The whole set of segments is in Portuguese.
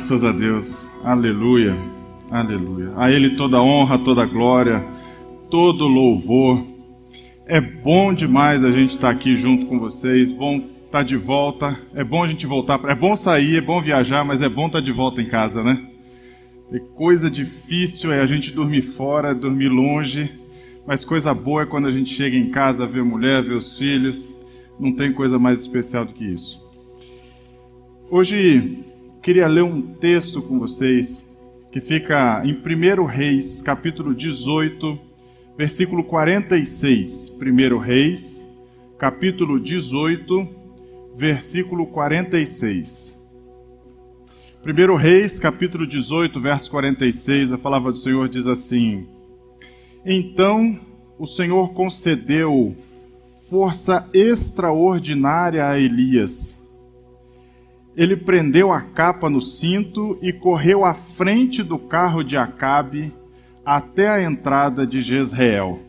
Graças a Deus. Aleluia. Aleluia. A Ele toda honra, toda glória, todo louvor. É bom demais a gente estar aqui junto com vocês. Bom estar de volta. É bom a gente voltar. É bom sair, é bom viajar, mas é bom estar de volta em casa, né? E coisa difícil é a gente dormir fora, dormir longe. Mas coisa boa é quando a gente chega em casa, vê mulher, vê os filhos. Não tem coisa mais especial do que isso. Hoje queria ler um texto com vocês que fica em 1 Reis, capítulo 18, versículo 46. 1 Reis, capítulo 18, versículo 46. 1 Reis, capítulo 18, verso 46, a palavra do Senhor diz assim: Então o Senhor concedeu força extraordinária a Elias ele prendeu a capa no cinto e correu à frente do carro de Acabe até a entrada de Jezreel.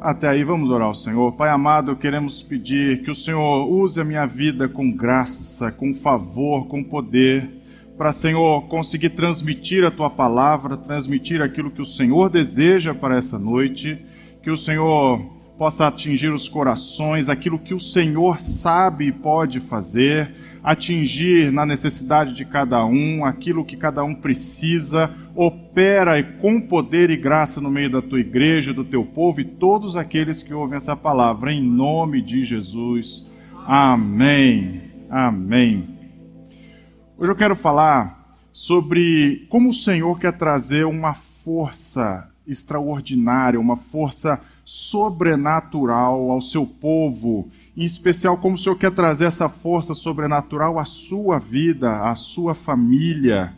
Até aí vamos orar ao Senhor. Pai amado, queremos pedir que o Senhor use a minha vida com graça, com favor, com poder, para, Senhor, conseguir transmitir a tua palavra, transmitir aquilo que o Senhor deseja para essa noite, que o Senhor possa atingir os corações, aquilo que o Senhor sabe e pode fazer, atingir na necessidade de cada um, aquilo que cada um precisa, opera com poder e graça no meio da tua igreja, do teu povo e todos aqueles que ouvem essa palavra, em nome de Jesus. Amém. Amém. Hoje eu quero falar sobre como o Senhor quer trazer uma força extraordinária, uma força sobrenatural ao seu povo, em especial como o Senhor quer trazer essa força sobrenatural à sua vida, à sua família,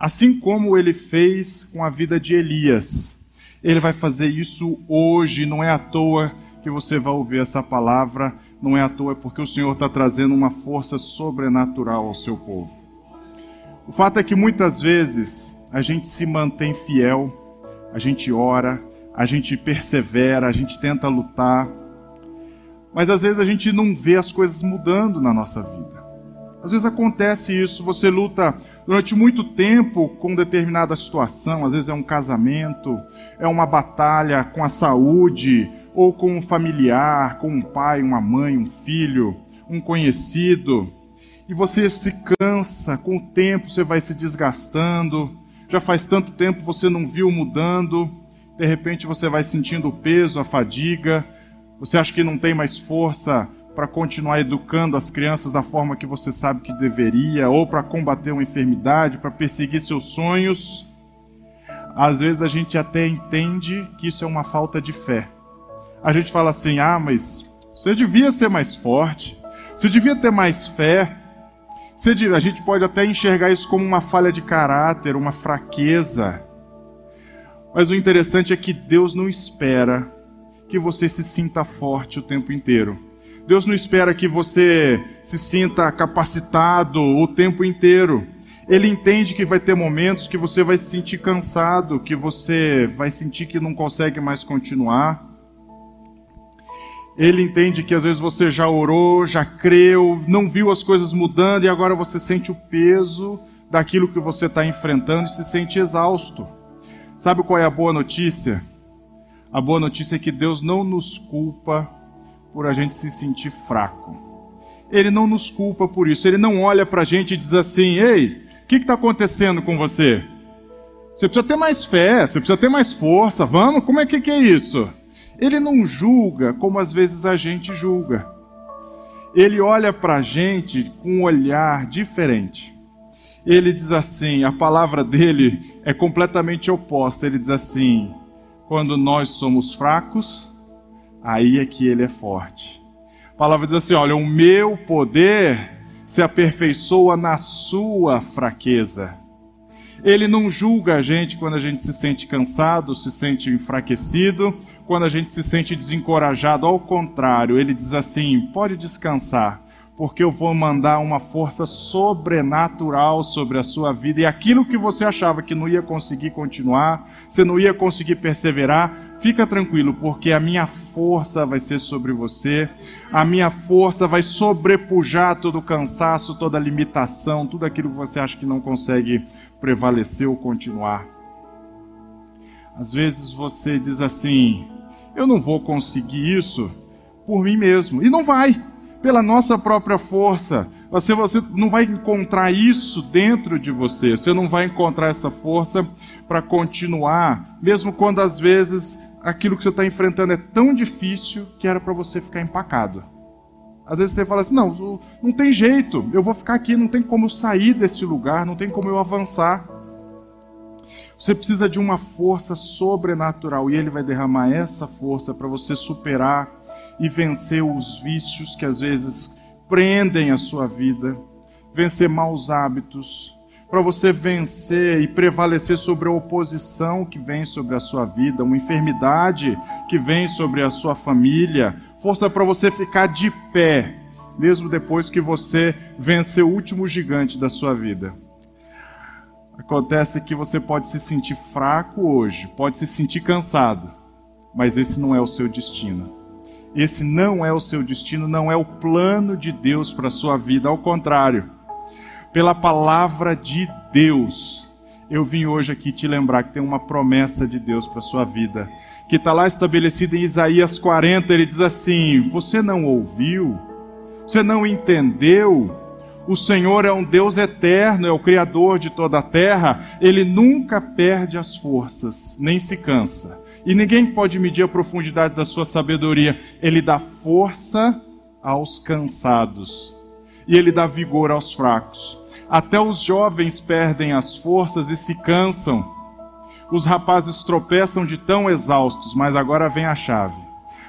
assim como ele fez com a vida de Elias. Ele vai fazer isso hoje, não é à toa que você vai ouvir essa palavra, não é à toa, é porque o Senhor está trazendo uma força sobrenatural ao seu povo. O fato é que muitas vezes a gente se mantém fiel, a gente ora, a gente persevera, a gente tenta lutar, mas às vezes a gente não vê as coisas mudando na nossa vida. Às vezes acontece isso, você luta durante muito tempo com determinada situação, às vezes é um casamento, é uma batalha com a saúde, ou com um familiar, com um pai, uma mãe, um filho, um conhecido, e você se cansa, com o tempo você vai se desgastando, já faz tanto tempo você não viu mudando, de repente você vai sentindo o peso, a fadiga, você acha que não tem mais força para continuar educando as crianças da forma que você sabe que deveria, ou para combater uma enfermidade, para perseguir seus sonhos. Às vezes a gente até entende que isso é uma falta de fé. A gente fala assim: ah, mas você devia ser mais forte, você devia ter mais fé. A gente pode até enxergar isso como uma falha de caráter, uma fraqueza. Mas o interessante é que Deus não espera que você se sinta forte o tempo inteiro. Deus não espera que você se sinta capacitado o tempo inteiro. Ele entende que vai ter momentos que você vai se sentir cansado, que você vai sentir que não consegue mais continuar. Ele entende que às vezes você já orou, já creu, não viu as coisas mudando e agora você sente o peso daquilo que você está enfrentando e se sente exausto. Sabe qual é a boa notícia? A boa notícia é que Deus não nos culpa por a gente se sentir fraco. Ele não nos culpa por isso. Ele não olha para a gente e diz assim: Ei, o que está acontecendo com você? Você precisa ter mais fé, você precisa ter mais força. Vamos, como é que, que é isso? Ele não julga como às vezes a gente julga. Ele olha para a gente com um olhar diferente ele diz assim: a palavra dele é completamente oposta. Ele diz assim: quando nós somos fracos, aí é que ele é forte. A palavra diz assim: olha, o meu poder se aperfeiçoa na sua fraqueza. Ele não julga a gente quando a gente se sente cansado, se sente enfraquecido, quando a gente se sente desencorajado. Ao contrário, ele diz assim: pode descansar porque eu vou mandar uma força sobrenatural sobre a sua vida. E aquilo que você achava que não ia conseguir continuar, você não ia conseguir perseverar, Fica tranquilo, porque a minha força vai ser sobre você, a minha força vai sobrepujar todo o cansaço, toda a limitação, tudo aquilo que você acha que não consegue prevalecer ou continuar. Às vezes você diz assim: eu não vou conseguir isso por mim mesmo, e não vai, pela nossa própria força. Você, você não vai encontrar isso dentro de você, você não vai encontrar essa força para continuar, mesmo quando às vezes aquilo que você está enfrentando é tão difícil que era para você ficar empacado. Às vezes você fala assim: não, não tem jeito, eu vou ficar aqui, não tem como sair desse lugar, não tem como eu avançar. Você precisa de uma força sobrenatural e Ele vai derramar essa força para você superar e vencer os vícios que às vezes prendem a sua vida, vencer maus hábitos, para você vencer e prevalecer sobre a oposição que vem sobre a sua vida, uma enfermidade que vem sobre a sua família, força para você ficar de pé, mesmo depois que você vence o último gigante da sua vida. Acontece que você pode se sentir fraco hoje, pode se sentir cansado, mas esse não é o seu destino. Esse não é o seu destino, não é o plano de Deus para a sua vida, ao contrário pela palavra de Deus. Eu vim hoje aqui te lembrar que tem uma promessa de Deus para sua vida, que está lá estabelecida em Isaías 40. Ele diz assim: Você não ouviu? Você não entendeu? O Senhor é um Deus eterno, é o Criador de toda a terra. Ele nunca perde as forças, nem se cansa. E ninguém pode medir a profundidade da sua sabedoria. Ele dá força aos cansados e ele dá vigor aos fracos. Até os jovens perdem as forças e se cansam. Os rapazes tropeçam de tão exaustos, mas agora vem a chave.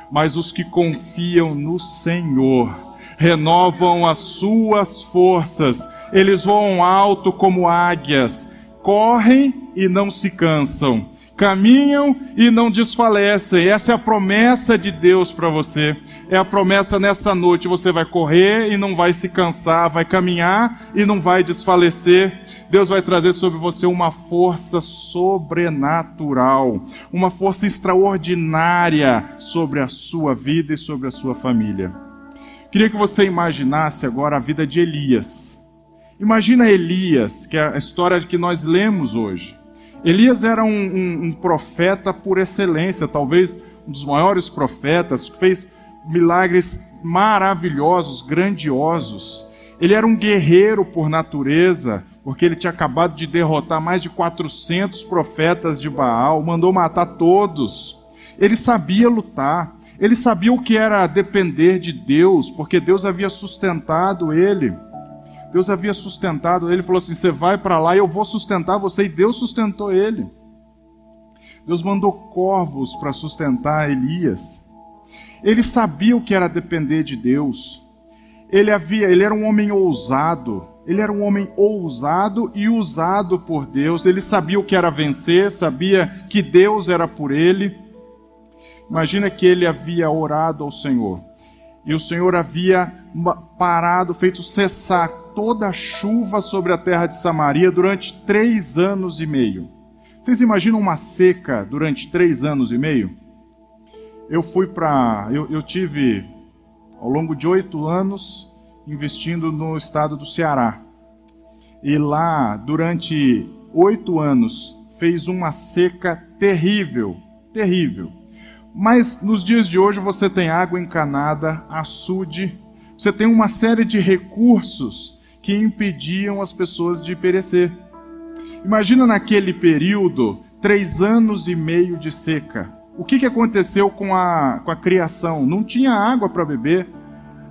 Mas os que confiam no Senhor renovam as suas forças. Eles voam alto como águias, correm e não se cansam caminham e não desfalecem. Essa é a promessa de Deus para você. É a promessa nessa noite. Você vai correr e não vai se cansar, vai caminhar e não vai desfalecer. Deus vai trazer sobre você uma força sobrenatural, uma força extraordinária sobre a sua vida e sobre a sua família. Queria que você imaginasse agora a vida de Elias. Imagina Elias, que é a história que nós lemos hoje. Elias era um, um, um, profeta por excelência, talvez um dos maiores profetas, fez milagres maravilhosos, grandiosos. Ele era um guerreiro por natureza, porque ele tinha acabado de derrotar mais de 400 profetas de Baal, mandou matar todos. Ele sabia lutar, ele sabia o que era depender de Deus, porque Deus havia sustentado ele. Deus havia sustentado ele, falou assim: Você vai para lá e eu vou sustentar você. E Deus sustentou ele. Deus mandou corvos para sustentar Elias. Ele sabia o que era depender de Deus. Ele havia, ele era um homem ousado. Ele era um homem ousado e usado por Deus. Ele sabia o que era vencer, sabia que Deus era por ele. Imagina que ele havia orado ao Senhor. E o Senhor havia parado, feito cessar toda a chuva sobre a terra de Samaria durante três anos e meio. Vocês imaginam uma seca durante três anos e meio? Eu fui para. Eu, eu tive, ao longo de oito anos, investindo no estado do Ceará. E lá, durante oito anos, fez uma seca terrível terrível. Mas nos dias de hoje você tem água encanada, açude, você tem uma série de recursos que impediam as pessoas de perecer. Imagina naquele período, três anos e meio de seca. O que, que aconteceu com a, com a criação? Não tinha água para beber,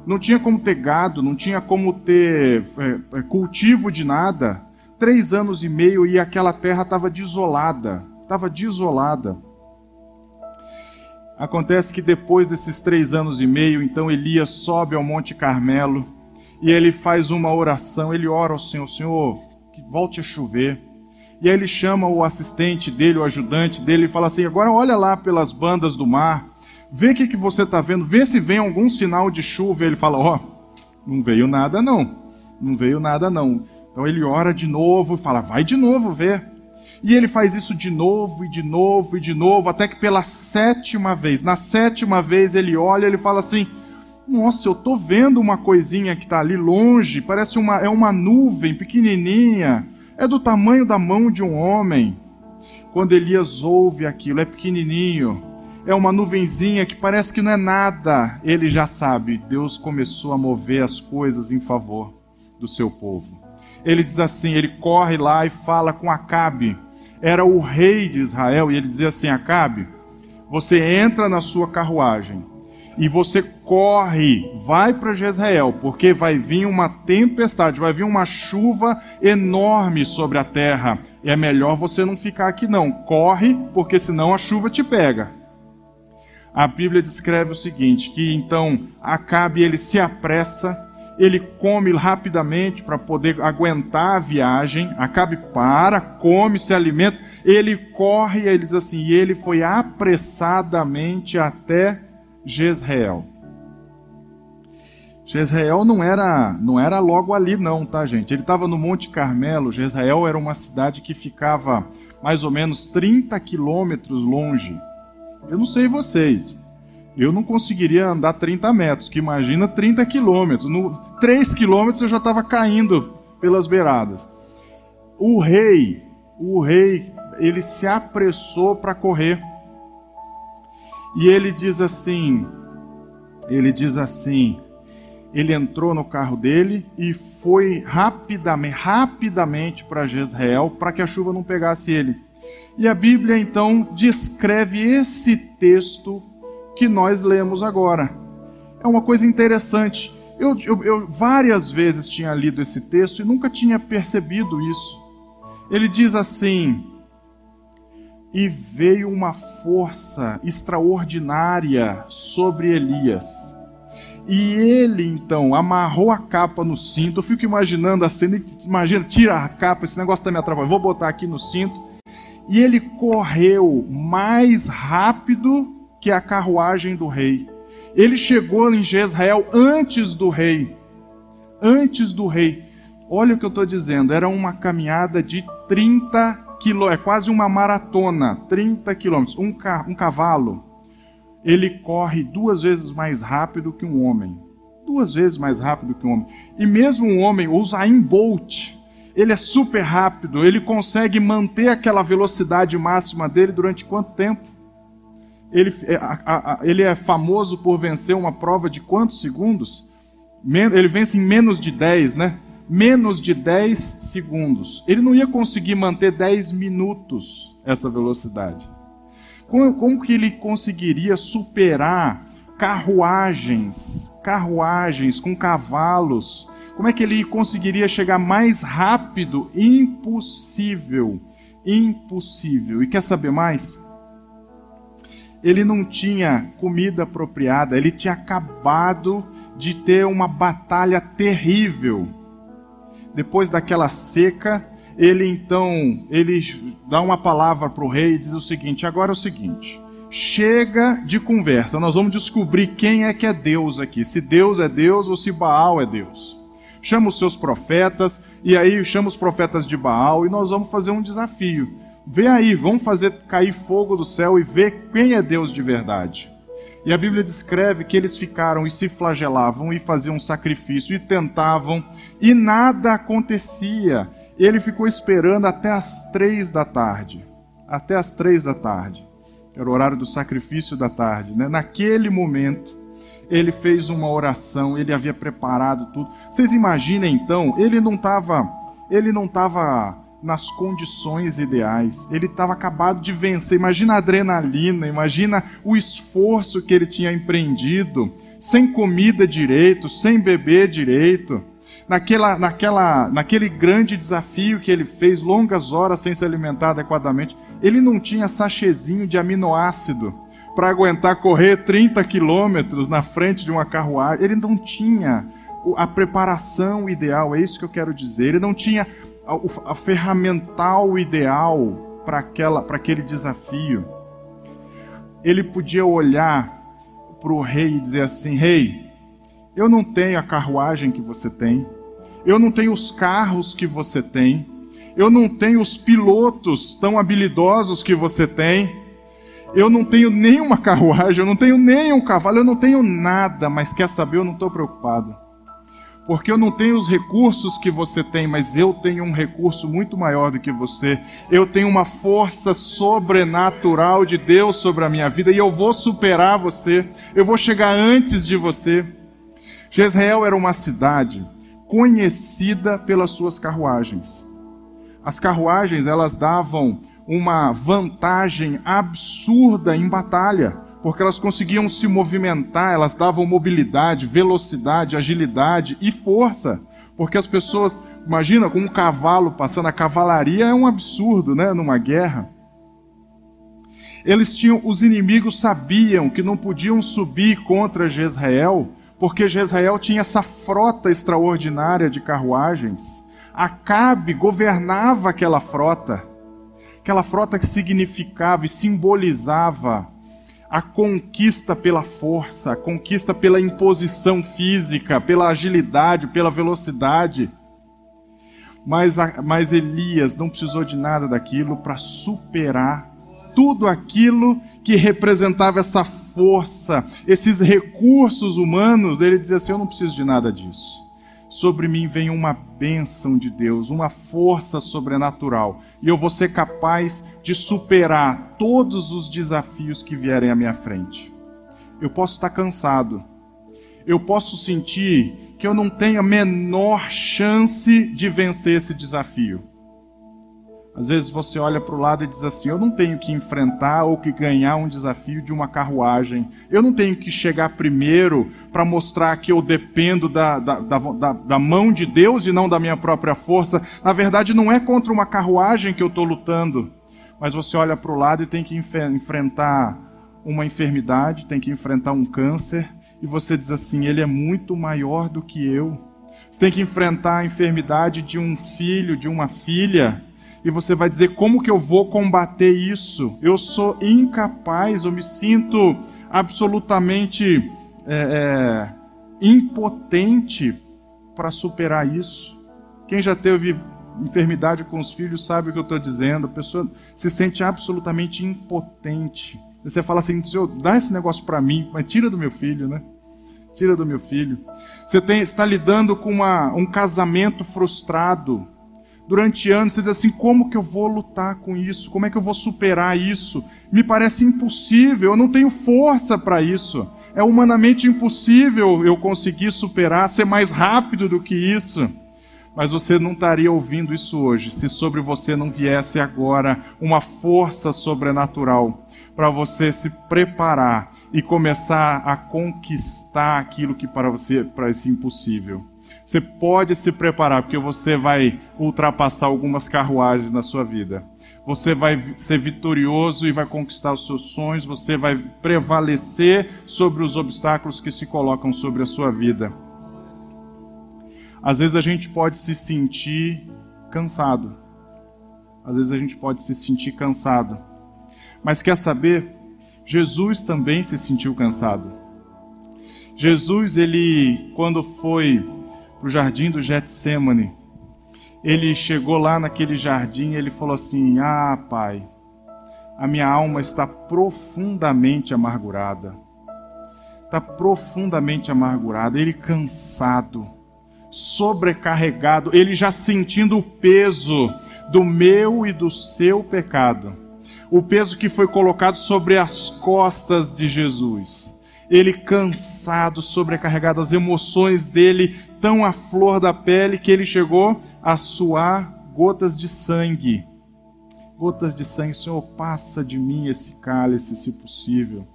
não tinha como ter gado, não tinha como ter é, é, cultivo de nada. Três anos e meio e aquela terra estava desolada. Estava desolada. Acontece que depois desses três anos e meio, então Elias sobe ao Monte Carmelo e ele faz uma oração, ele ora ao Senhor, Senhor, que volte a chover. E aí ele chama o assistente dele, o ajudante dele, e fala assim: agora olha lá pelas bandas do mar, vê o que, que você está vendo, vê se vem algum sinal de chuva. E ele fala: ó, oh, não veio nada não, não veio nada não. Então ele ora de novo e fala: vai de novo ver. E ele faz isso de novo e de novo e de novo, até que pela sétima vez, na sétima vez ele olha e ele fala assim: Nossa, eu estou vendo uma coisinha que está ali longe, parece uma, é uma nuvem pequenininha, é do tamanho da mão de um homem. Quando Elias ouve aquilo, é pequenininho, é uma nuvenzinha que parece que não é nada, ele já sabe, Deus começou a mover as coisas em favor do seu povo. Ele diz assim: ele corre lá e fala com Acabe era o rei de Israel, e ele dizia assim: Acabe, você entra na sua carruagem e você corre, vai para Jezreel, porque vai vir uma tempestade, vai vir uma chuva enorme sobre a terra. É melhor você não ficar aqui não. Corre, porque senão a chuva te pega. A Bíblia descreve o seguinte, que então Acabe ele se apressa ele come rapidamente para poder aguentar a viagem, Acabe para, come, se alimenta, ele corre, ele diz assim, e ele foi apressadamente até Jezreel. Jezreel não era, não era logo ali não, tá gente? Ele estava no Monte Carmelo, Jezreel era uma cidade que ficava mais ou menos 30 quilômetros longe. Eu não sei vocês, eu não conseguiria andar 30 metros, que imagina 30 quilômetros. No 3 quilômetros eu já estava caindo pelas beiradas. O rei, o rei, ele se apressou para correr. E ele diz assim, ele diz assim, ele entrou no carro dele e foi rapidamente, rapidamente para Jezreel para que a chuva não pegasse ele. E a Bíblia então descreve esse texto que nós lemos agora. É uma coisa interessante. Eu, eu, eu, várias vezes tinha lido esse texto e nunca tinha percebido isso. Ele diz assim: E veio uma força extraordinária sobre Elias. E ele então amarrou a capa no cinto. Eu fico imaginando a cena, imagina, tira a capa, esse negócio está me atrapalhando. Vou botar aqui no cinto. E ele correu mais rápido que é a carruagem do rei. Ele chegou em Jezreel antes do rei. Antes do rei. Olha o que eu estou dizendo, era uma caminhada de 30 quilômetros, é quase uma maratona, 30 quilômetros. Um, ca um cavalo, ele corre duas vezes mais rápido que um homem. Duas vezes mais rápido que um homem. E mesmo um homem, o Zayn Bolt, ele é super rápido, ele consegue manter aquela velocidade máxima dele durante quanto tempo? Ele, é, a, a, ele é famoso por vencer uma prova de quantos segundos? Ele vence em menos de 10, né? Menos de 10 segundos. Ele não ia conseguir manter 10 minutos essa velocidade. Como, como que ele conseguiria superar carruagens, carruagens com cavalos? Como é que ele conseguiria chegar mais rápido? Impossível. Impossível. E quer saber mais? Ele não tinha comida apropriada, ele tinha acabado de ter uma batalha terrível. Depois daquela seca, ele então, ele dá uma palavra para o rei e diz o seguinte: agora é o seguinte, chega de conversa, nós vamos descobrir quem é que é Deus aqui, se Deus é Deus ou se Baal é Deus. Chama os seus profetas, e aí chama os profetas de Baal, e nós vamos fazer um desafio Vê aí, vamos fazer cair fogo do céu e ver quem é Deus de verdade. E a Bíblia descreve que eles ficaram e se flagelavam e faziam sacrifício e tentavam e nada acontecia. Ele ficou esperando até as três da tarde. Até as três da tarde. Era o horário do sacrifício da tarde. Né? Naquele momento, ele fez uma oração, ele havia preparado tudo. Vocês imaginem então, ele não estava. Ele não estava nas condições ideais. Ele estava acabado de vencer. Imagina a adrenalina, imagina o esforço que ele tinha empreendido, sem comida direito, sem beber direito. Naquela, naquela, naquele grande desafio que ele fez, longas horas sem se alimentar adequadamente, ele não tinha sachezinho de aminoácido para aguentar correr 30 quilômetros na frente de uma carruagem. Ele não tinha a preparação ideal, é isso que eu quero dizer. Ele não tinha a, a ferramental ideal para aquele desafio. Ele podia olhar para o rei e dizer assim: Rei, eu não tenho a carruagem que você tem, eu não tenho os carros que você tem, Eu não tenho os pilotos tão habilidosos que você tem. Eu não tenho nenhuma carruagem, eu não tenho nenhum cavalo, eu não tenho nada, mas quer saber, eu não estou preocupado porque eu não tenho os recursos que você tem, mas eu tenho um recurso muito maior do que você. Eu tenho uma força sobrenatural de Deus sobre a minha vida e eu vou superar você. Eu vou chegar antes de você. Jezreel era uma cidade conhecida pelas suas carruagens. As carruagens, elas davam uma vantagem absurda em batalha porque elas conseguiam se movimentar, elas davam mobilidade, velocidade, agilidade e força. Porque as pessoas, imagina, com um cavalo passando, a cavalaria é um absurdo, né, numa guerra. Eles tinham, os inimigos sabiam que não podiam subir contra Jezreel, porque Jezreel tinha essa frota extraordinária de carruagens. Acabe governava aquela frota, aquela frota que significava e simbolizava a conquista pela força, a conquista pela imposição física, pela agilidade, pela velocidade. Mas, mas Elias não precisou de nada daquilo para superar tudo aquilo que representava essa força, esses recursos humanos. Ele dizia assim: Eu não preciso de nada disso sobre mim vem uma bênção de Deus, uma força sobrenatural, e eu vou ser capaz de superar todos os desafios que vierem à minha frente. Eu posso estar cansado, eu posso sentir que eu não tenho a menor chance de vencer esse desafio. Às vezes você olha para o lado e diz assim: eu não tenho que enfrentar ou que ganhar um desafio de uma carruagem. Eu não tenho que chegar primeiro para mostrar que eu dependo da, da, da, da, mão de Deus e não da minha própria força. Na verdade, não é contra uma carruagem que eu estou lutando. Mas você olha para o lado e tem que enfrentar uma enfermidade, tem que enfrentar um câncer, e você diz assim: ele é muito maior do que eu. Você tem que enfrentar a enfermidade de um filho, de uma filha e você vai dizer: como que eu vou combater isso? Eu sou incapaz, eu me sinto absolutamente é, é, impotente para superar isso. Quem já teve enfermidade com os filhos sabe o que eu estou dizendo. A pessoa se sente absolutamente impotente. Você fala assim: Senhor, dá esse negócio para mim, mas tira do meu filho, né? Tira do meu filho. Você tem, está lidando com uma, um casamento frustrado durante anos, você diz assim: como que eu vou lutar com isso? Como é que eu vou superar isso? Me parece impossível, eu não tenho força para isso. É humanamente impossível eu conseguir superar, ser mais rápido do que isso. Mas você não estaria ouvindo isso hoje se sobre você não viesse agora uma força sobrenatural para você se preparar e começar a conquistar aquilo que para você parece impossível. Você pode se preparar, porque você vai ultrapassar algumas carruagens na sua vida. Você vai ser vitorioso e vai conquistar os seus sonhos. Você vai prevalecer sobre os obstáculos que se colocam sobre a sua vida. Às vezes a gente pode se sentir cansado. Às vezes a gente pode se sentir cansado. Mas quer saber? Jesus também se sentiu cansado. Jesus, ele, quando foi para o jardim do Getsemane. Ele chegou lá naquele jardim e ele falou assim: Ah, Pai, a minha alma está profundamente amargurada. Está profundamente amargurada. Ele cansado, sobrecarregado, ele já sentindo o peso do meu e do seu pecado. O peso que foi colocado sobre as costas de Jesus ele cansado, sobrecarregado, as emoções dele tão à flor da pele que ele chegou a suar gotas de sangue. Gotas de sangue, Senhor, passa de mim esse cálice, se possível.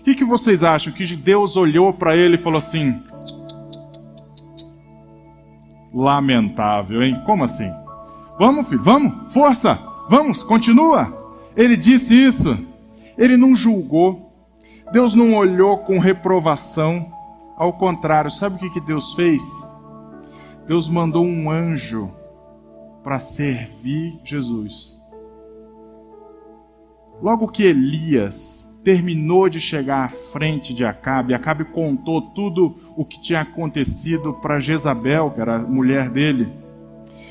O que, que vocês acham? Que Deus olhou para ele e falou assim: Lamentável, hein? Como assim? Vamos, filho, vamos, força, vamos, continua. Ele disse isso. Ele não julgou, Deus não olhou com reprovação, ao contrário, sabe o que Deus fez? Deus mandou um anjo para servir Jesus. Logo que Elias terminou de chegar à frente de Acabe, Acabe contou tudo o que tinha acontecido para Jezabel, que era a mulher dele.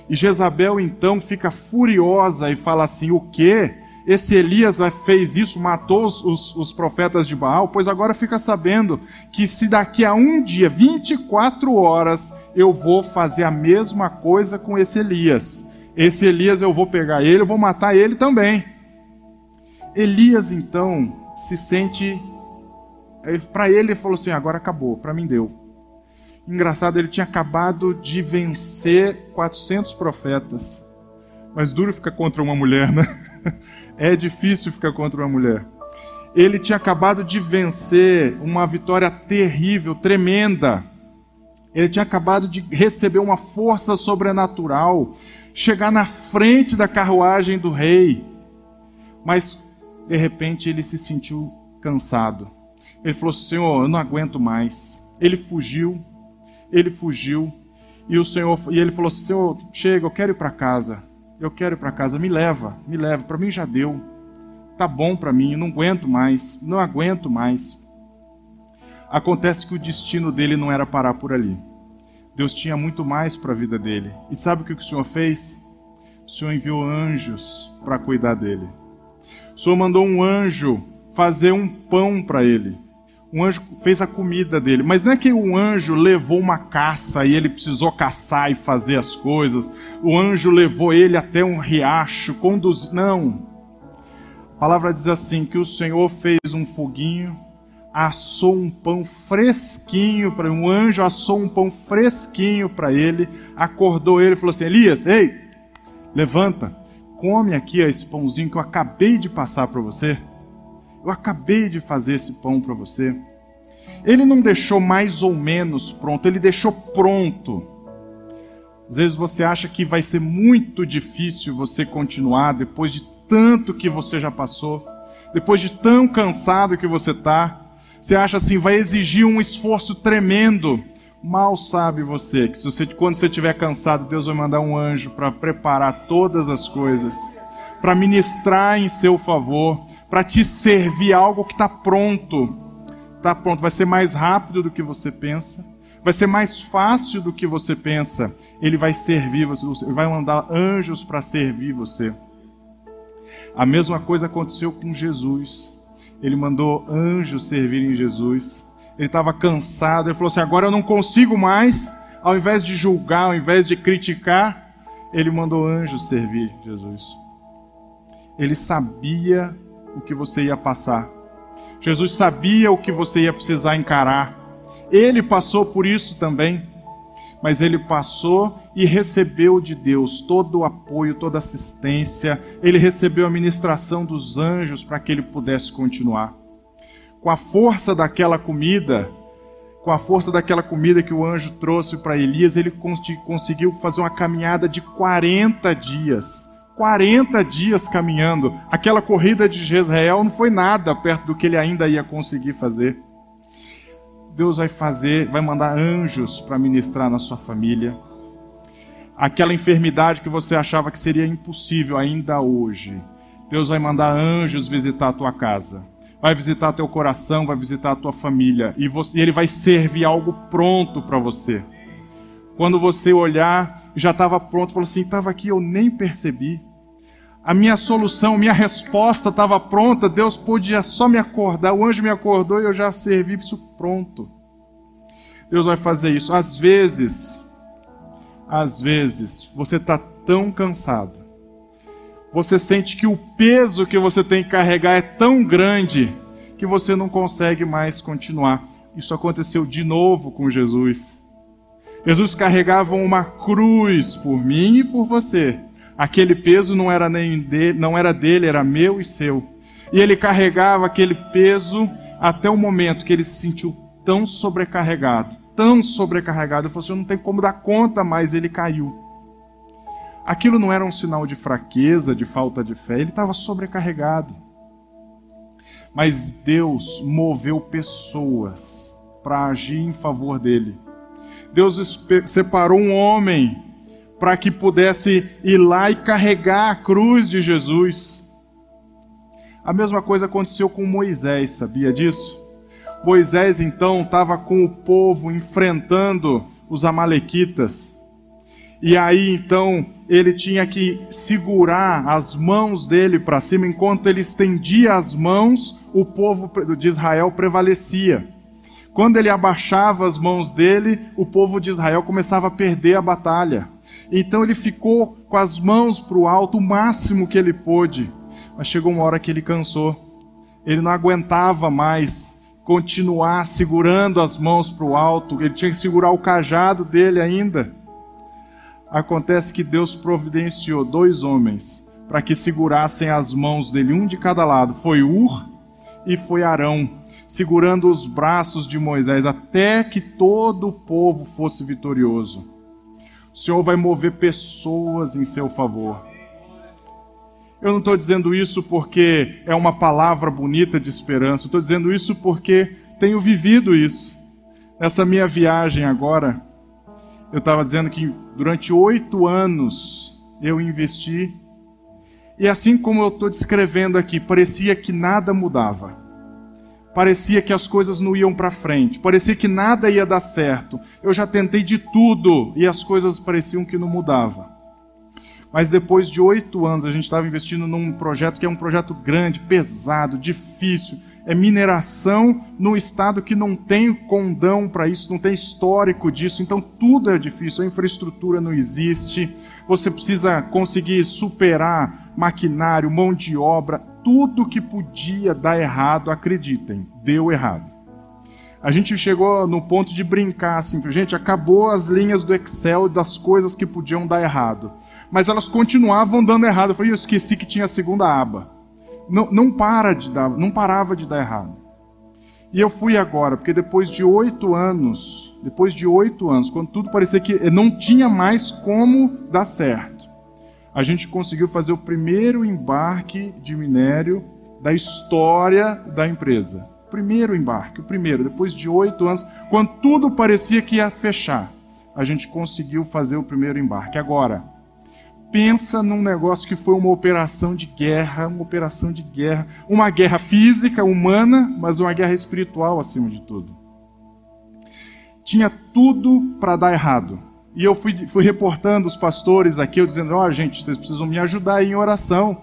E Jezabel então fica furiosa e fala assim: O quê? Esse Elias fez isso, matou os, os, os, profetas de Baal, pois agora fica sabendo que se daqui a um dia, 24 horas, eu vou fazer a mesma coisa com esse Elias. Esse Elias eu vou pegar ele, eu vou matar ele também. Elias então se sente. Para ele, ele falou assim: agora acabou, para mim deu. Engraçado, ele tinha acabado de vencer 400 profetas. Mas duro ficar contra uma mulher, né? É difícil ficar contra uma mulher. Ele tinha acabado de vencer uma vitória terrível, tremenda. Ele tinha acabado de receber uma força sobrenatural, chegar na frente da carruagem do rei. Mas, de repente, ele se sentiu cansado. Ele falou: Senhor, eu não aguento mais. Ele fugiu, ele fugiu. E o Senhor, e ele falou: Senhor, chega, eu quero ir para casa. Eu quero ir para casa, me leva, me leva. Para mim já deu. Tá bom para mim, não aguento mais, não aguento mais. Acontece que o destino dele não era parar por ali. Deus tinha muito mais para a vida dele. E sabe o que o Senhor fez? O Senhor enviou anjos para cuidar dele. O Senhor mandou um anjo fazer um pão para ele um anjo fez a comida dele. Mas não é que o anjo levou uma caça e ele precisou caçar e fazer as coisas. O anjo levou ele até um riacho, conduz. Não. A palavra diz assim: que o Senhor fez um foguinho, assou um pão fresquinho para um anjo assou um pão fresquinho para ele, acordou ele e falou assim: Elias, ei, levanta, come aqui esse pãozinho que eu acabei de passar para você. Eu acabei de fazer esse pão para você. Ele não deixou mais ou menos pronto, ele deixou pronto. Às vezes você acha que vai ser muito difícil você continuar depois de tanto que você já passou, depois de tão cansado que você está. Você acha assim, vai exigir um esforço tremendo. Mal sabe você que se você, quando você estiver cansado, Deus vai mandar um anjo para preparar todas as coisas, para ministrar em seu favor, para te servir algo que está pronto. Está pronto, vai ser mais rápido do que você pensa, vai ser mais fácil do que você pensa. Ele vai servir você, ele vai mandar anjos para servir você. A mesma coisa aconteceu com Jesus. Ele mandou anjos servirem Jesus. Ele estava cansado, ele falou assim: agora eu não consigo mais. Ao invés de julgar, ao invés de criticar, ele mandou anjos servir Jesus. Ele sabia o que você ia passar. Jesus sabia o que você ia precisar encarar. Ele passou por isso também. Mas ele passou e recebeu de Deus todo o apoio, toda assistência. Ele recebeu a ministração dos anjos para que ele pudesse continuar. Com a força daquela comida, com a força daquela comida que o anjo trouxe para Elias, ele conseguiu fazer uma caminhada de 40 dias 40 dias caminhando. Aquela corrida de Jezreel não foi nada perto do que ele ainda ia conseguir fazer. Deus vai fazer, vai mandar anjos para ministrar na sua família. Aquela enfermidade que você achava que seria impossível ainda hoje. Deus vai mandar anjos visitar a tua casa. Vai visitar teu coração, vai visitar a tua família e, você, e ele vai servir algo pronto para você. Quando você olhar, já estava pronto, falou assim: estava aqui, eu nem percebi a minha solução, minha resposta estava pronta, Deus podia só me acordar, o anjo me acordou e eu já servi isso pronto. Deus vai fazer isso. Às vezes, às vezes, você está tão cansado, você sente que o peso que você tem que carregar é tão grande que você não consegue mais continuar. Isso aconteceu de novo com Jesus. Jesus carregava uma cruz por mim e por você Aquele peso não era nem dele, não era dele, era meu e seu. E ele carregava aquele peso até o momento que ele se sentiu tão sobrecarregado, tão sobrecarregado, ele falou assim: não tem como dar conta mais, ele caiu. Aquilo não era um sinal de fraqueza, de falta de fé, ele estava sobrecarregado. Mas Deus moveu pessoas para agir em favor dele. Deus separou um homem para que pudesse ir lá e carregar a cruz de Jesus. A mesma coisa aconteceu com Moisés, sabia disso? Moisés então estava com o povo enfrentando os Amalequitas. E aí então ele tinha que segurar as mãos dele para cima, enquanto ele estendia as mãos, o povo de Israel prevalecia. Quando ele abaixava as mãos dele, o povo de Israel começava a perder a batalha. Então ele ficou com as mãos para o alto o máximo que ele pôde. Mas chegou uma hora que ele cansou. Ele não aguentava mais continuar segurando as mãos para o alto. Ele tinha que segurar o cajado dele ainda. Acontece que Deus providenciou dois homens para que segurassem as mãos dele, um de cada lado. Foi Ur e foi Arão, segurando os braços de Moisés até que todo o povo fosse vitorioso. O Senhor vai mover pessoas em seu favor. Eu não estou dizendo isso porque é uma palavra bonita de esperança, estou dizendo isso porque tenho vivido isso. Nessa minha viagem agora, eu estava dizendo que durante oito anos eu investi, e assim como eu estou descrevendo aqui, parecia que nada mudava. Parecia que as coisas não iam para frente, parecia que nada ia dar certo. Eu já tentei de tudo e as coisas pareciam que não mudavam. Mas depois de oito anos, a gente estava investindo num projeto que é um projeto grande, pesado, difícil é mineração num estado que não tem condão para isso, não tem histórico disso, então tudo é difícil, a infraestrutura não existe, você precisa conseguir superar maquinário, mão de obra, tudo que podia dar errado, acreditem, deu errado. A gente chegou no ponto de brincar assim, gente, acabou as linhas do Excel das coisas que podiam dar errado. Mas elas continuavam dando errado. Eu falei, eu esqueci que tinha a segunda aba não, não para de dar, não parava de dar errado. E eu fui agora, porque depois de oito anos, depois de oito anos, quando tudo parecia que não tinha mais como dar certo, a gente conseguiu fazer o primeiro embarque de minério da história da empresa. Primeiro embarque, o primeiro, depois de oito anos, quando tudo parecia que ia fechar, a gente conseguiu fazer o primeiro embarque. Agora, pensa num negócio que foi uma operação de guerra, uma operação de guerra, uma guerra física, humana, mas uma guerra espiritual acima de tudo. Tinha tudo para dar errado. E eu fui, fui reportando os pastores aqui, eu dizendo: ó, oh, gente, vocês precisam me ajudar em oração,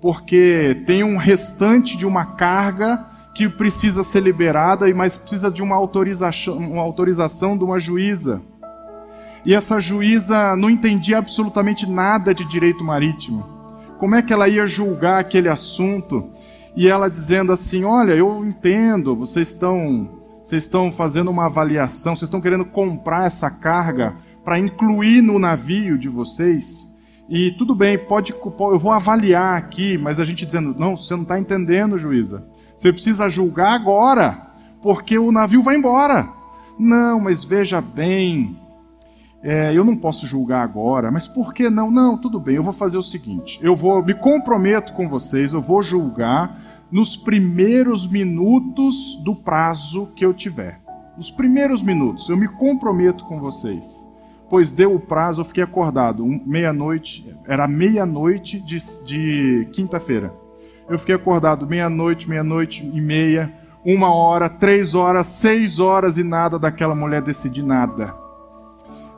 porque tem um restante de uma carga que precisa ser liberada, mas precisa de uma autorização, uma autorização de uma juíza e essa juíza não entendia absolutamente nada de direito marítimo. Como é que ela ia julgar aquele assunto? E ela dizendo assim: Olha, eu entendo, vocês estão, vocês estão fazendo uma avaliação, vocês estão querendo comprar essa carga para incluir no navio de vocês. E tudo bem, pode, eu vou avaliar aqui, mas a gente dizendo: Não, você não está entendendo, juíza. Você precisa julgar agora, porque o navio vai embora. Não, mas veja bem, é, eu não posso julgar agora, mas por que não? Não, tudo bem, eu vou fazer o seguinte: eu vou me comprometo com vocês, eu vou julgar nos primeiros minutos do prazo que eu tiver. Nos primeiros minutos, eu me comprometo com vocês. Pois deu o prazo, eu fiquei acordado, um, meia-noite, era meia-noite de, de quinta-feira. Eu fiquei acordado meia-noite, meia-noite e meia, uma hora, três horas, seis horas e nada daquela mulher decidir nada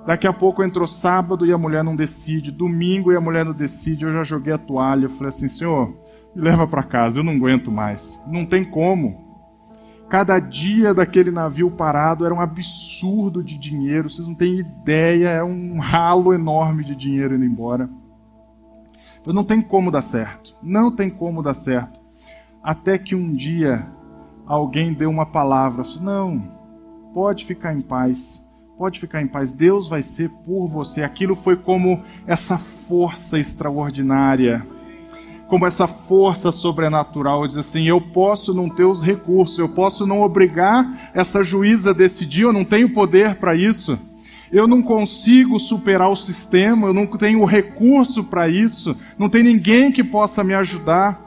Daqui a pouco entrou sábado e a mulher não decide, domingo e a mulher não decide. Eu já joguei a toalha, eu falei assim: Senhor, me leva para casa, eu não aguento mais. Não tem como. Cada dia daquele navio parado era um absurdo de dinheiro, vocês não têm ideia, é um ralo enorme de dinheiro indo embora. Não tem como dar certo, não tem como dar certo. Até que um dia alguém deu uma palavra, não, pode ficar em paz Pode ficar em paz, Deus vai ser por você. Aquilo foi como essa força extraordinária, como essa força sobrenatural. Diz assim: eu posso não ter os recursos, eu posso não obrigar essa juíza a decidir, eu não tenho poder para isso. Eu não consigo superar o sistema, eu não tenho recurso para isso, não tem ninguém que possa me ajudar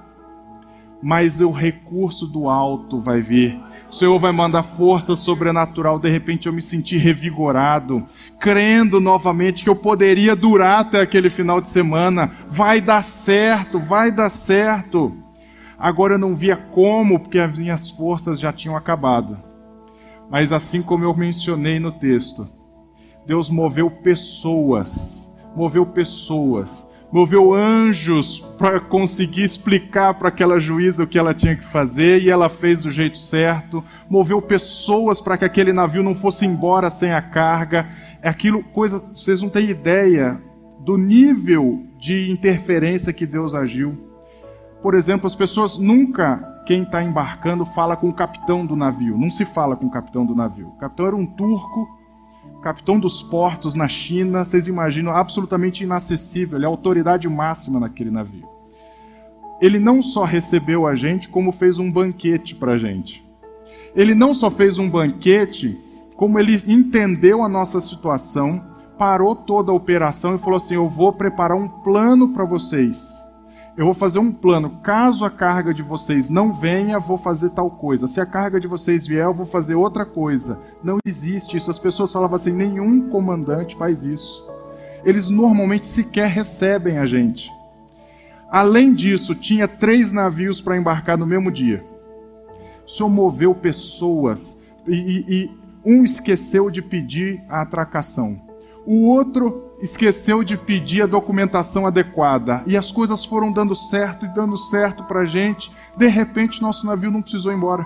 mas o recurso do alto vai vir. O Senhor vai mandar força sobrenatural. De repente eu me senti revigorado, crendo novamente que eu poderia durar até aquele final de semana. Vai dar certo, vai dar certo. Agora eu não via como, porque as minhas forças já tinham acabado. Mas assim como eu mencionei no texto, Deus moveu pessoas moveu pessoas, moveu anjos para conseguir explicar para aquela juíza o que ela tinha que fazer e ela fez do jeito certo, moveu pessoas para que aquele navio não fosse embora sem a carga. É aquilo, coisa, vocês não têm ideia do nível de interferência que Deus agiu. Por exemplo, as pessoas nunca, quem está embarcando, fala com o capitão do navio. Não se fala com o capitão do navio. O capitão era um turco capitão dos portos na China, vocês imaginam, absolutamente inacessível, ele é a autoridade máxima naquele navio. Ele não só recebeu a gente, como fez um banquete para a gente. Ele não só fez um banquete, como ele entendeu a nossa situação, parou toda a operação e falou assim: Eu vou preparar um plano para vocês eu vou fazer um plano. Caso a carga de vocês não venha, vou fazer tal coisa. Se a carga de vocês vier, eu vou fazer outra coisa. Não existe isso. As pessoas falavam assim: nenhum comandante faz isso. Eles normalmente sequer recebem a gente. Além disso, tinha três navios para embarcar no mesmo dia. O senhor moveu pessoas e, e, e um esqueceu de pedir a atracação. O outro esqueceu de pedir a documentação adequada e as coisas foram dando certo e dando certo para gente. De repente, nosso navio não precisou ir embora.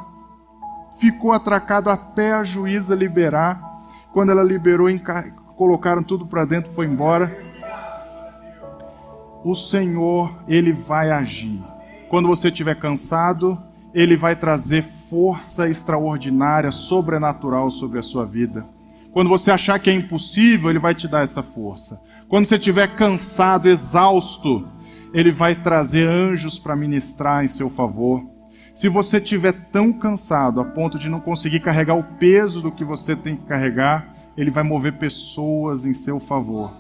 Ficou atracado até a juíza liberar. Quando ela liberou, colocaram tudo para dentro, foi embora. O Senhor, Ele vai agir. Quando você estiver cansado, Ele vai trazer força extraordinária, sobrenatural sobre a sua vida. Quando você achar que é impossível, Ele vai te dar essa força. Quando você estiver cansado, exausto, Ele vai trazer anjos para ministrar em seu favor. Se você estiver tão cansado a ponto de não conseguir carregar o peso do que você tem que carregar, Ele vai mover pessoas em seu favor.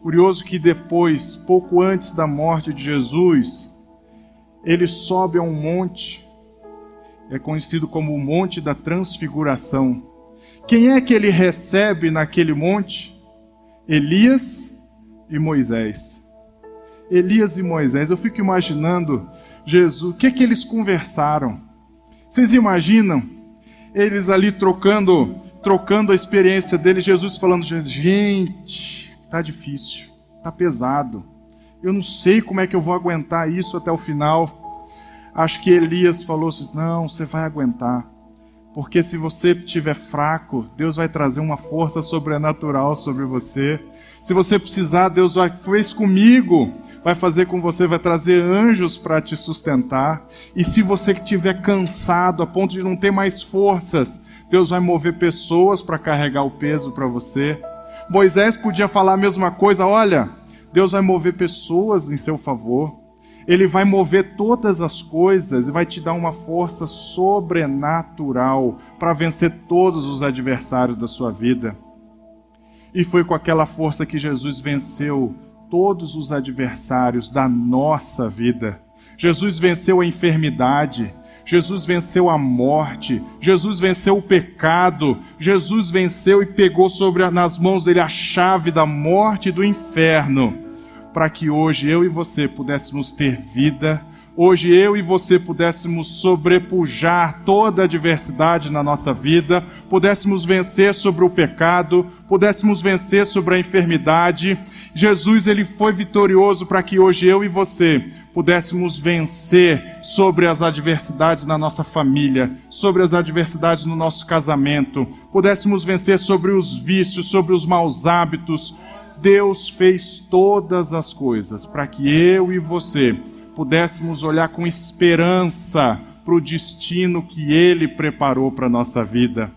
Curioso que depois, pouco antes da morte de Jesus, ele sobe a um monte, é conhecido como o Monte da Transfiguração. Quem é que ele recebe naquele monte? Elias e Moisés. Elias e Moisés. Eu fico imaginando Jesus, o que é que eles conversaram? Vocês imaginam eles ali trocando, trocando a experiência deles, Jesus falando, gente, tá difícil, tá pesado. Eu não sei como é que eu vou aguentar isso até o final. Acho que Elias falou assim: "Não, você vai aguentar. Porque se você estiver fraco, Deus vai trazer uma força sobrenatural sobre você. Se você precisar, Deus vai fez comigo, vai fazer com você, vai trazer anjos para te sustentar. E se você estiver cansado a ponto de não ter mais forças, Deus vai mover pessoas para carregar o peso para você. Moisés podia falar a mesma coisa, olha, Deus vai mover pessoas em seu favor. Ele vai mover todas as coisas e vai te dar uma força sobrenatural para vencer todos os adversários da sua vida. E foi com aquela força que Jesus venceu todos os adversários da nossa vida. Jesus venceu a enfermidade, Jesus venceu a morte, Jesus venceu o pecado, Jesus venceu e pegou sobre nas mãos dele a chave da morte e do inferno para que hoje eu e você pudéssemos ter vida, hoje eu e você pudéssemos sobrepujar toda a adversidade na nossa vida, pudéssemos vencer sobre o pecado, pudéssemos vencer sobre a enfermidade. Jesus ele foi vitorioso para que hoje eu e você pudéssemos vencer sobre as adversidades na nossa família, sobre as adversidades no nosso casamento, pudéssemos vencer sobre os vícios, sobre os maus hábitos, Deus fez todas as coisas para que eu e você pudéssemos olhar com esperança para o destino que Ele preparou para a nossa vida.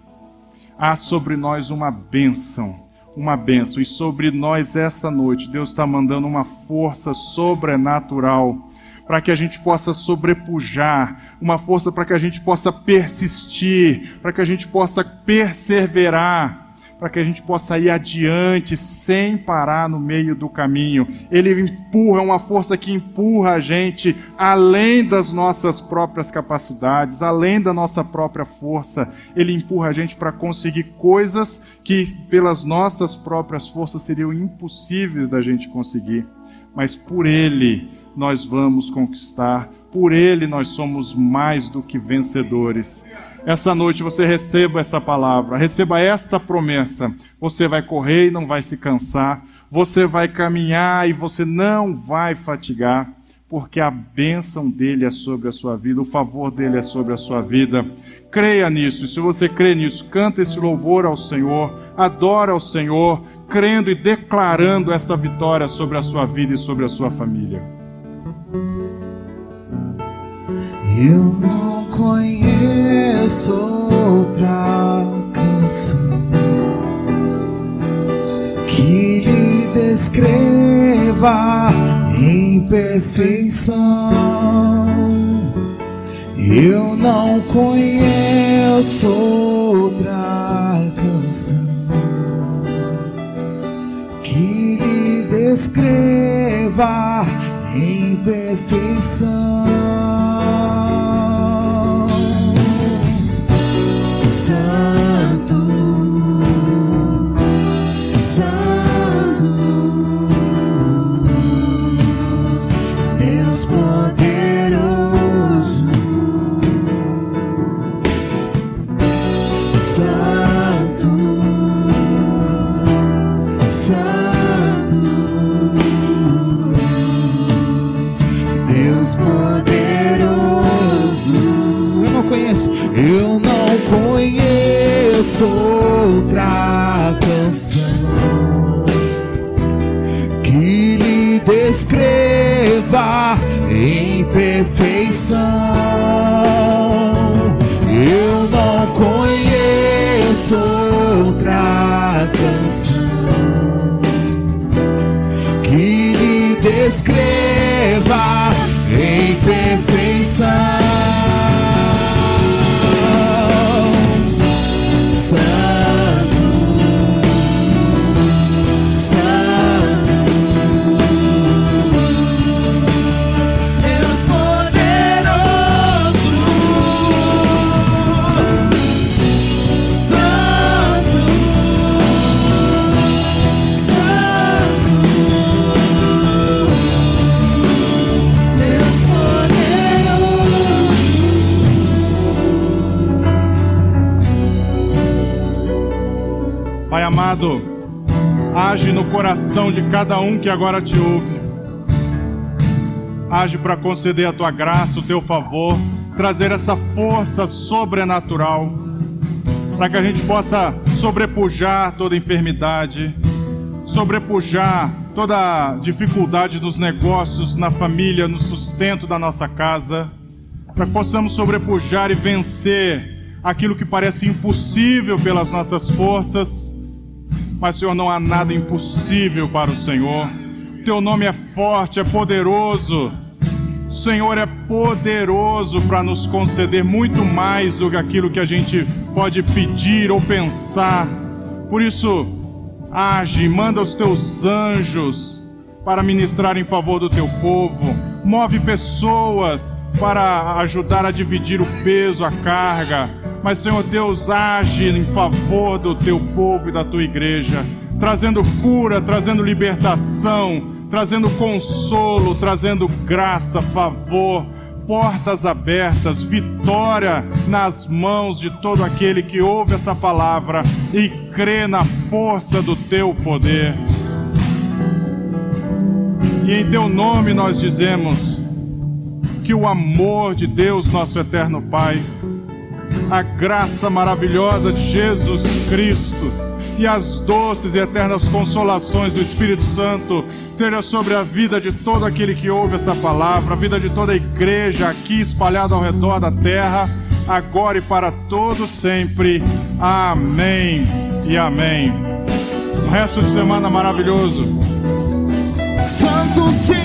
Há sobre nós uma bênção, uma bênção, e sobre nós essa noite Deus está mandando uma força sobrenatural para que a gente possa sobrepujar, uma força para que a gente possa persistir, para que a gente possa perseverar para que a gente possa ir adiante sem parar no meio do caminho. Ele empurra, é uma força que empurra a gente além das nossas próprias capacidades, além da nossa própria força. Ele empurra a gente para conseguir coisas que pelas nossas próprias forças seriam impossíveis da gente conseguir. Mas por ele nós vamos conquistar, por ele nós somos mais do que vencedores essa noite você receba essa palavra, receba esta promessa. Você vai correr e não vai se cansar, você vai caminhar e você não vai fatigar, porque a bênção dele é sobre a sua vida, o favor dele é sobre a sua vida. Creia nisso, e se você crê nisso, canta esse louvor ao Senhor, adora ao Senhor, crendo e declarando essa vitória sobre a sua vida e sobre a sua família. Eu não conheço outra canção que lhe descreva em perfeição. Eu não conheço outra canção que lhe descreva em perfeição. Outra canção que lhe descreva em perfeição. Eu não conheço outra canção que lhe descreva em perfeição. Coração de cada um que agora te ouve. Age para conceder a tua graça, o teu favor, trazer essa força sobrenatural, para que a gente possa sobrepujar toda enfermidade, sobrepujar toda dificuldade dos negócios, na família, no sustento da nossa casa, para que possamos sobrepujar e vencer aquilo que parece impossível pelas nossas forças mas, Senhor, não há nada impossível para o Senhor. Teu nome é forte, é poderoso. O Senhor é poderoso para nos conceder muito mais do que aquilo que a gente pode pedir ou pensar. Por isso, age, manda os teus anjos para ministrar em favor do teu povo. Move pessoas para ajudar a dividir o peso, a carga mas, Senhor Deus, age em favor do teu povo e da tua igreja, trazendo cura, trazendo libertação, trazendo consolo, trazendo graça, favor, portas abertas, vitória nas mãos de todo aquele que ouve essa palavra e crê na força do teu poder. E em teu nome nós dizemos que o amor de Deus, nosso eterno Pai, a graça maravilhosa de Jesus Cristo e as doces e eternas consolações do Espírito Santo seja sobre a vida de todo aquele que ouve essa palavra, a vida de toda a igreja aqui espalhada ao redor da terra, agora e para todo sempre. Amém e amém. Um resto de semana maravilhoso. Santo Senhor